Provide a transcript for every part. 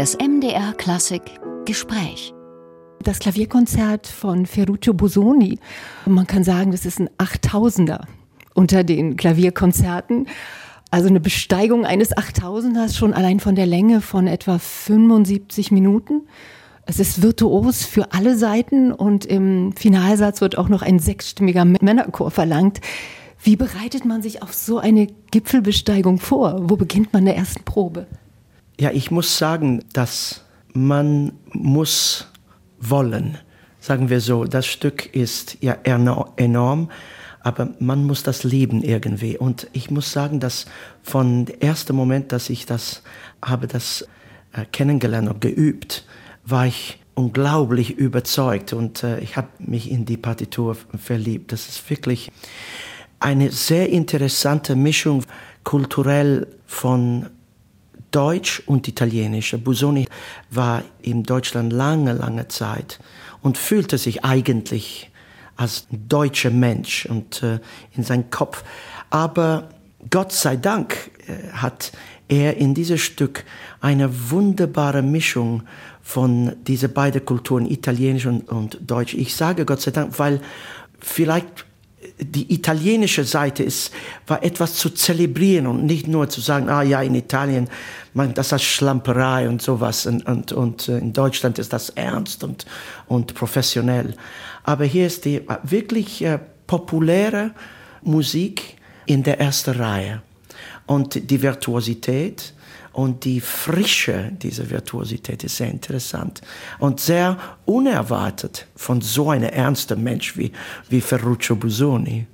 Das MDR Klassik Gespräch. Das Klavierkonzert von Ferruccio Busoni, man kann sagen, das ist ein Achttausender unter den Klavierkonzerten. Also eine Besteigung eines Achttausenders schon allein von der Länge von etwa 75 Minuten. Es ist virtuos für alle Seiten und im Finalsatz wird auch noch ein sechsstimmiger Männerchor verlangt. Wie bereitet man sich auf so eine Gipfelbesteigung vor? Wo beginnt man der ersten Probe? Ja, ich muss sagen, dass man muss wollen. Sagen wir so, das Stück ist ja enorm, aber man muss das lieben irgendwie. Und ich muss sagen, dass von dem ersten Moment, dass ich das habe, das äh, kennengelernt und geübt, war ich unglaublich überzeugt und äh, ich habe mich in die Partitur verliebt. Das ist wirklich eine sehr interessante Mischung kulturell von Deutsch und Italienisch. Busoni war in Deutschland lange, lange Zeit und fühlte sich eigentlich als deutscher Mensch und äh, in seinem Kopf. Aber Gott sei Dank äh, hat er in diesem Stück eine wunderbare Mischung von diese beiden Kulturen, Italienisch und, und Deutsch. Ich sage Gott sei Dank, weil vielleicht die italienische Seite ist, war etwas zu zelebrieren und nicht nur zu sagen, ah ja, in Italien, man, das ist Schlamperei und sowas und, und, und äh, in Deutschland ist das ernst und, und professionell. Aber hier ist die wirklich äh, populäre Musik in der ersten Reihe und die Virtuosität und die Frische dieser Virtuosität ist sehr interessant und sehr unerwartet von so einem ernsten Mensch wie, wie Ferruccio Busoni.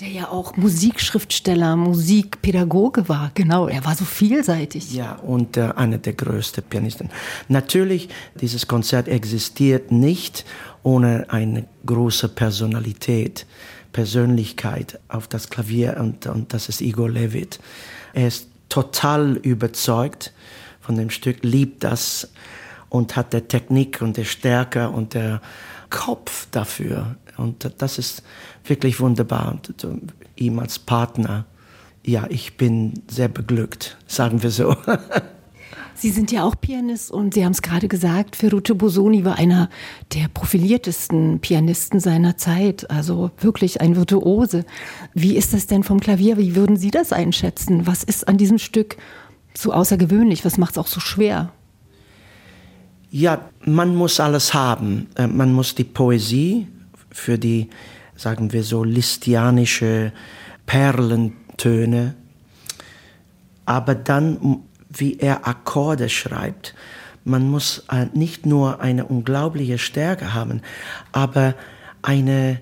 Der ja auch Musikschriftsteller, Musikpädagoge war, genau. Er war so vielseitig. Ja, und äh, einer der größten Pianisten. Natürlich, dieses Konzert existiert nicht ohne eine große Personalität, Persönlichkeit auf das Klavier und, und das ist Igor Levit. Er ist total überzeugt von dem Stück, liebt das und hat der Technik und der Stärke und der Kopf dafür. Und das ist wirklich wunderbar. Und ihm als Partner, ja, ich bin sehr beglückt, sagen wir so. Sie sind ja auch Pianist und Sie haben es gerade gesagt, Ferruccio Bosoni war einer der profiliertesten Pianisten seiner Zeit, also wirklich ein Virtuose. Wie ist das denn vom Klavier? Wie würden Sie das einschätzen? Was ist an diesem Stück so außergewöhnlich? Was macht es auch so schwer? Ja, man muss alles haben. Äh, man muss die Poesie für die, sagen wir so, listianische Perlentöne. Aber dann wie er Akkorde schreibt. Man muss äh, nicht nur eine unglaubliche Stärke haben, aber eine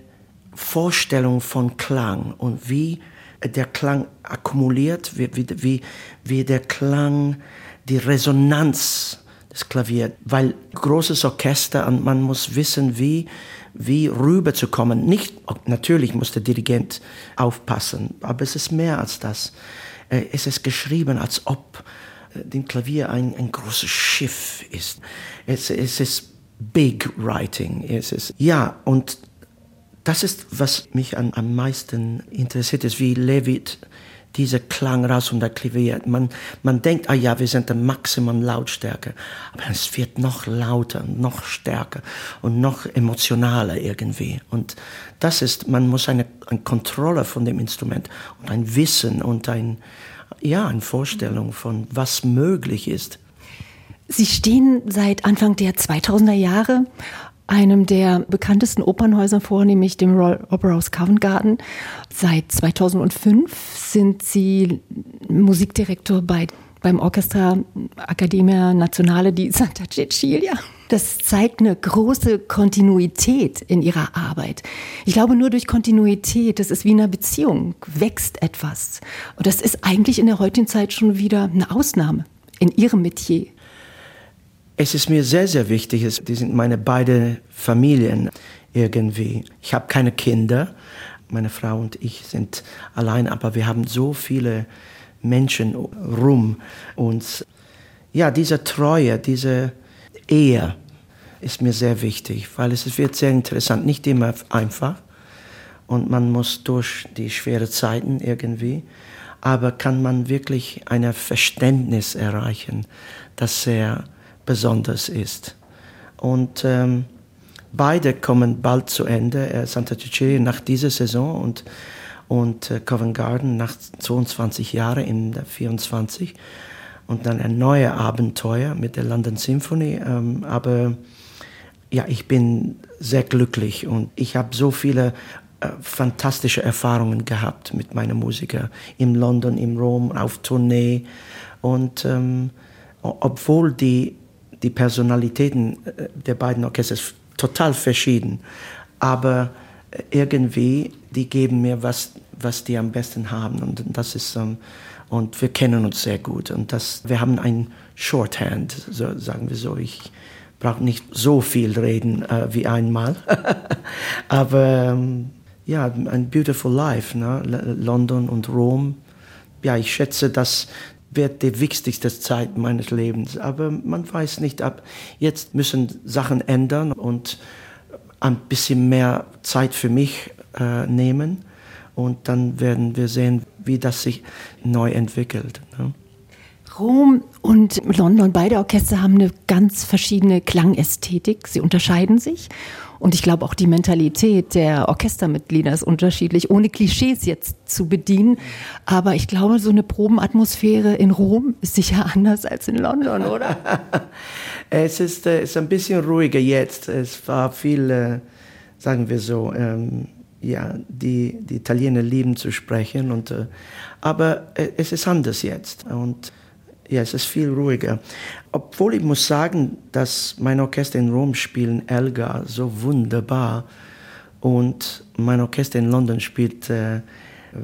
Vorstellung von Klang und wie der Klang akkumuliert, wie, wie, wie der Klang, die Resonanz des Klaviers, weil großes Orchester und man muss wissen, wie, wie rüberzukommen. Nicht, natürlich muss der Dirigent aufpassen, aber es ist mehr als das. Äh, es ist geschrieben, als ob dem Klavier ein, ein großes Schiff ist. Es, es ist Big Writing. Es ist, ja, und das ist, was mich an, am meisten interessiert, ist, wie Levitt dieser Klang raus und der Klavier. Man, man denkt, ah ja, wir sind der Maximum Lautstärke. Aber es wird noch lauter, noch stärker und noch emotionaler irgendwie. Und das ist, man muss eine, eine Kontrolle von dem Instrument und ein Wissen und ein, ja, eine Vorstellung von, was möglich ist. Sie stehen seit Anfang der 2000er Jahre einem der bekanntesten Opernhäuser vor, nämlich dem Royal Opera House Covent Garden. Seit 2005 sind Sie Musikdirektor bei, beim Orchestra Accademia Nazionale di Santa Cecilia. Das zeigt eine große Kontinuität in ihrer Arbeit. Ich glaube, nur durch Kontinuität, das ist wie in einer Beziehung, wächst etwas. Und das ist eigentlich in der heutigen Zeit schon wieder eine Ausnahme in ihrem Metier. Es ist mir sehr, sehr wichtig, die sind meine beiden Familien irgendwie. Ich habe keine Kinder, meine Frau und ich sind allein, aber wir haben so viele Menschen rum uns. Ja, diese Treue, diese Ehe ist mir sehr wichtig, weil es wird sehr interessant, nicht immer einfach und man muss durch die schweren Zeiten irgendwie, aber kann man wirklich ein Verständnis erreichen, das sehr besonders ist. Und ähm, beide kommen bald zu Ende. Äh, Santa Cecilia nach dieser Saison und, und äh, Covent Garden nach 22 Jahren in der 24 und dann ein neues Abenteuer mit der London Symphony. Ähm, aber ja, ich bin sehr glücklich und ich habe so viele äh, fantastische Erfahrungen gehabt mit meinen Musikern in London, in Rom, auf Tournee. Und ähm, obwohl die, die Personalitäten äh, der beiden Orchester total verschieden, aber äh, irgendwie, die geben mir was, was die am besten haben. Und das ist, ähm, und wir kennen uns sehr gut. Und das, wir haben ein Shorthand, so, sagen wir so. Ich brauche nicht so viel reden äh, wie einmal. aber ähm, ja, ein beautiful life, ne? London und Rom. Ja, ich schätze, das wird die wichtigste Zeit meines Lebens. Aber man weiß nicht, ab jetzt müssen Sachen ändern und ein bisschen mehr Zeit für mich äh, nehmen. Und dann werden wir sehen, wie das sich neu entwickelt. Ne? Rom und London, beide Orchester haben eine ganz verschiedene Klangästhetik. Sie unterscheiden sich. Und ich glaube auch die Mentalität der Orchestermitglieder ist unterschiedlich, ohne Klischees jetzt zu bedienen. Aber ich glaube, so eine Probenatmosphäre in Rom ist sicher anders als in London, oder? es ist, äh, ist ein bisschen ruhiger jetzt. Es war viel, äh, sagen wir so, ähm, ja, die, die Italiener lieben zu sprechen. Und, äh, aber äh, es ist anders jetzt. Und ja, es ist viel ruhiger. Obwohl ich muss sagen, dass mein Orchester in Rom spielen Elgar so wunderbar und mein Orchester in London spielt äh,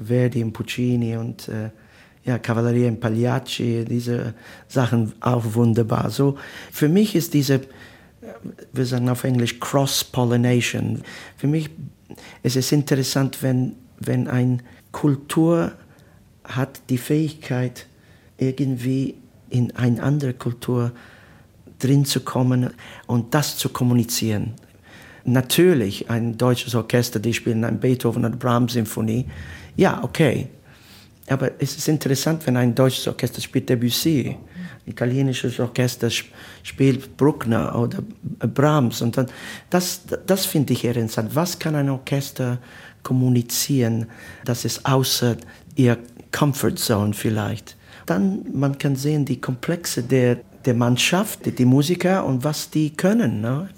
Verdi und Puccini und äh, ja, Cavalleria in Pagliacci, diese Sachen auch wunderbar. So, für mich ist diese, wir sagen auf Englisch Cross-Pollination. Für mich ist es interessant, wenn, wenn eine Kultur hat die Fähigkeit, irgendwie in eine andere Kultur drin zu kommen und das zu kommunizieren. Natürlich, ein deutsches Orchester, die spielen ein Beethoven oder Brahms-Symphonie, ja, okay. Aber es ist interessant, wenn ein deutsches Orchester spielt Debussy, italienisches Orchester spielt Bruckner oder Brahms. Und dann, das, das finde ich interessant. Was kann ein Orchester kommunizieren, das ist außer ihr Comfort Zone vielleicht? Dann man kann sehen die Komplexe der, der Mannschaft, die, die Musiker und was die können. Ne?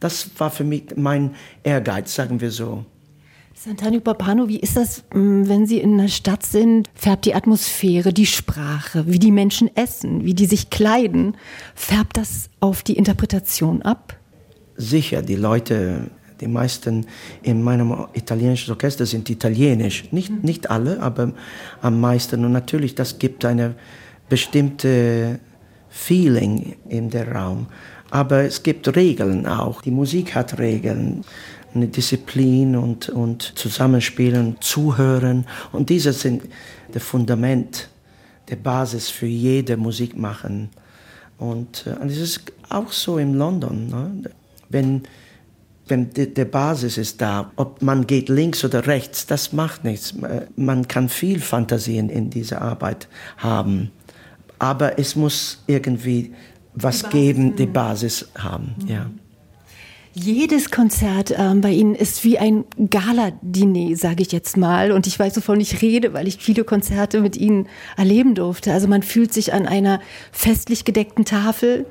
Das war für mich mein Ehrgeiz, sagen wir so. Sant'Antonio Papano, wie ist das, mm, wenn Sie in einer Stadt sind? Färbt die Atmosphäre, die Sprache, wie die Menschen essen, wie die sich kleiden, färbt das auf die Interpretation ab? Sicher, die Leute die meisten in meinem italienischen Orchester sind italienisch. Nicht, mhm. nicht alle, aber am meisten. Und natürlich, das gibt eine bestimmte Feeling in der Raum. Aber es gibt Regeln auch. Die Musik hat Regeln. Eine Disziplin und, und Zusammenspielen, Zuhören. Und diese sind das Fundament, der Basis für jede Musik machen. Und, äh, und es ist auch so in London. Ne? Wenn wenn die, die Basis ist da, ob man geht links oder rechts, das macht nichts. Man kann viel Fantasien in dieser Arbeit haben, aber es muss irgendwie was die geben, die Basis haben. Mhm. Ja. Jedes Konzert ähm, bei Ihnen ist wie ein Gala-Diner, sage ich jetzt mal. Und ich weiß, wovon ich rede, weil ich viele Konzerte mit Ihnen erleben durfte. Also man fühlt sich an einer festlich gedeckten Tafel.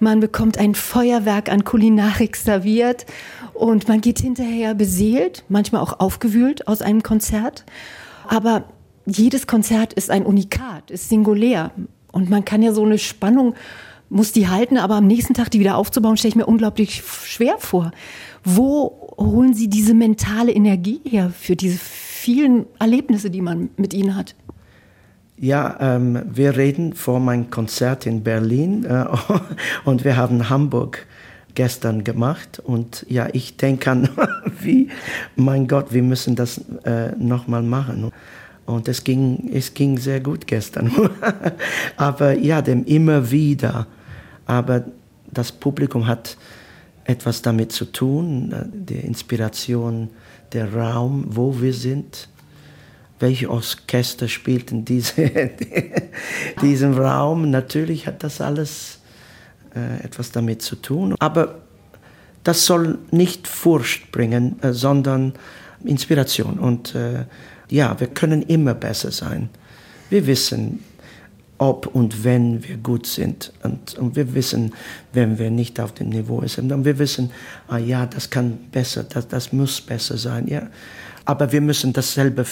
Man bekommt ein Feuerwerk an Kulinarik serviert und man geht hinterher beseelt, manchmal auch aufgewühlt aus einem Konzert. Aber jedes Konzert ist ein Unikat, ist singulär. Und man kann ja so eine Spannung, muss die halten, aber am nächsten Tag die wieder aufzubauen, stelle ich mir unglaublich schwer vor. Wo holen Sie diese mentale Energie her für diese vielen Erlebnisse, die man mit Ihnen hat? Ja, ähm, wir reden vor meinem Konzert in Berlin äh, und wir haben Hamburg gestern gemacht und ja, ich denke an, wie, mein Gott, wir müssen das äh, nochmal machen. Und es ging, es ging sehr gut gestern. Aber ja, dem immer wieder. Aber das Publikum hat etwas damit zu tun, die Inspiration, der Raum, wo wir sind welche Orchester spielt in diese, diesem Raum. Natürlich hat das alles äh, etwas damit zu tun. Aber das soll nicht Furcht bringen, äh, sondern Inspiration. Und äh, ja, wir können immer besser sein. Wir wissen, ob und wenn wir gut sind. Und, und wir wissen, wenn wir nicht auf dem Niveau sind. Und wir wissen, ah ja, das kann besser, das, das muss besser sein. Ja. Aber wir müssen dasselbe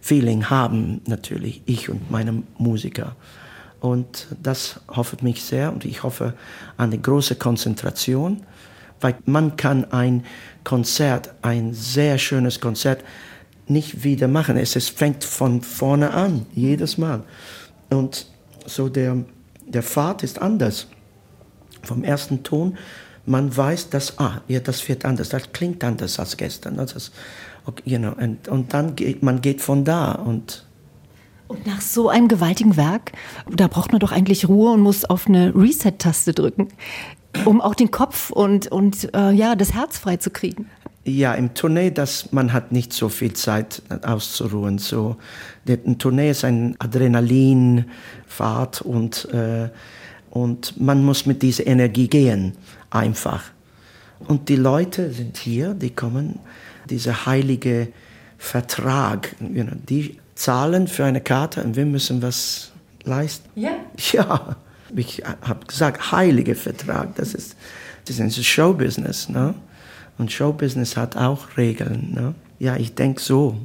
Feeling haben, natürlich, ich und meine Musiker. Und das hofft mich sehr und ich hoffe eine große Konzentration, weil man kann ein Konzert, ein sehr schönes Konzert, nicht wieder machen. Es, es fängt von vorne an, jedes Mal. Und so der, der Pfad ist anders. Vom ersten Ton, man weiß, dass, ah, ja, das wird anders, das klingt anders als gestern. Das ist, okay, you know, und, und dann geht man geht von da und und nach so einem gewaltigen Werk, da braucht man doch eigentlich Ruhe und muss auf eine Reset-Taste drücken, um auch den Kopf und, und äh, ja, das Herz frei zu kriegen. Ja, im Tournee, das, man hat nicht so viel Zeit auszuruhen. So, ein Tournee ist ein Adrenalinfahrt und, äh, und man muss mit dieser Energie gehen, einfach. Und die Leute sind hier, die kommen, dieser heilige Vertrag, you know, die zahlen für eine Karte und wir müssen was leisten. Ja. Ja, ich habe gesagt, heiliger Vertrag, das ist, das ist Showbusiness. Ne? Und Showbusiness hat auch Regeln. Ne? Ja, ich denke so.